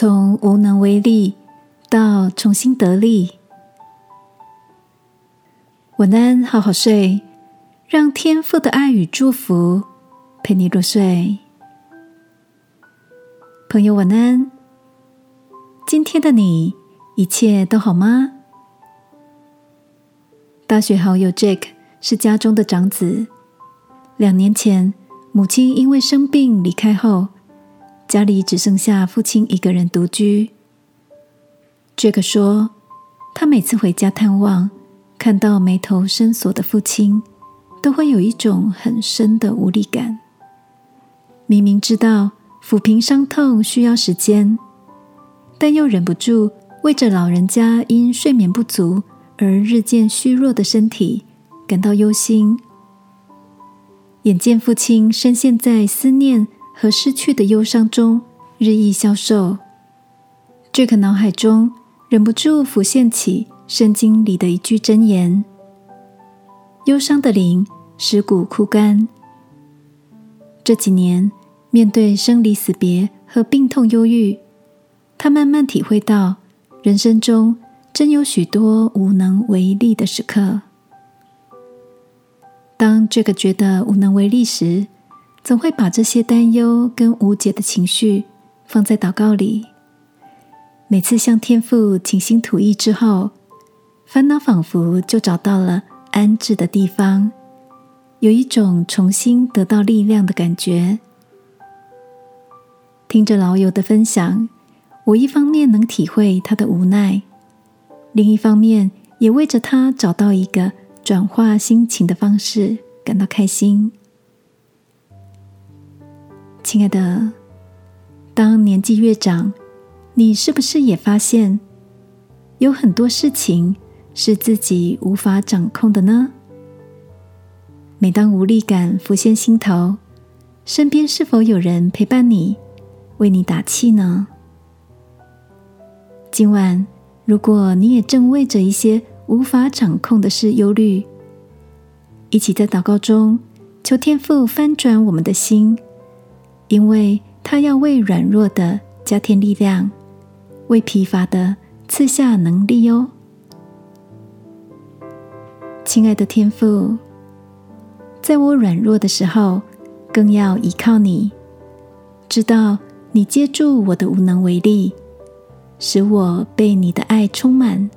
从无能为力到重新得力。晚安，好好睡，让天父的爱与祝福陪你入睡。朋友，晚安。今天的你一切都好吗？大学好友 Jack 是家中的长子。两年前，母亲因为生病离开后，家里只剩下父亲一个人独居。Jack 说，他每次回家探望，看到眉头深锁的父亲，都会有一种很深的无力感。明明知道抚平伤痛需要时间。但又忍不住为着老人家因睡眠不足而日渐虚弱的身体感到忧心。眼见父亲深陷在思念和失去的忧伤中，日益消瘦，这个脑海中忍不住浮现起圣经里的一句箴言：“忧伤的灵使骨枯干。”这几年面对生离死别和病痛忧郁。他慢慢体会到，人生中真有许多无能为力的时刻。当这个觉得无能为力时，总会把这些担忧跟无解的情绪放在祷告里。每次向天父倾心吐意之后，烦恼仿佛就找到了安置的地方，有一种重新得到力量的感觉。听着老友的分享。我一方面能体会他的无奈，另一方面也为着他找到一个转化心情的方式感到开心。亲爱的，当年纪越长，你是不是也发现有很多事情是自己无法掌控的呢？每当无力感浮现心头，身边是否有人陪伴你，为你打气呢？今晚，如果你也正为着一些无法掌控的事忧虑，一起在祷告中求天父翻转我们的心，因为他要为软弱的加添力量，为疲乏的赐下能力哦。亲爱的天父，在我软弱的时候，更要依靠你，知道你接住我的无能为力。使我被你的爱充满。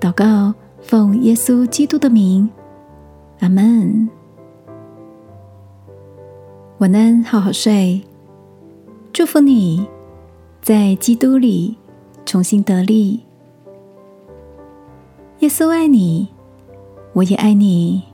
祷告，奉耶稣基督的名，阿门。晚安，好好睡。祝福你在基督里重新得力。耶稣爱你，我也爱你。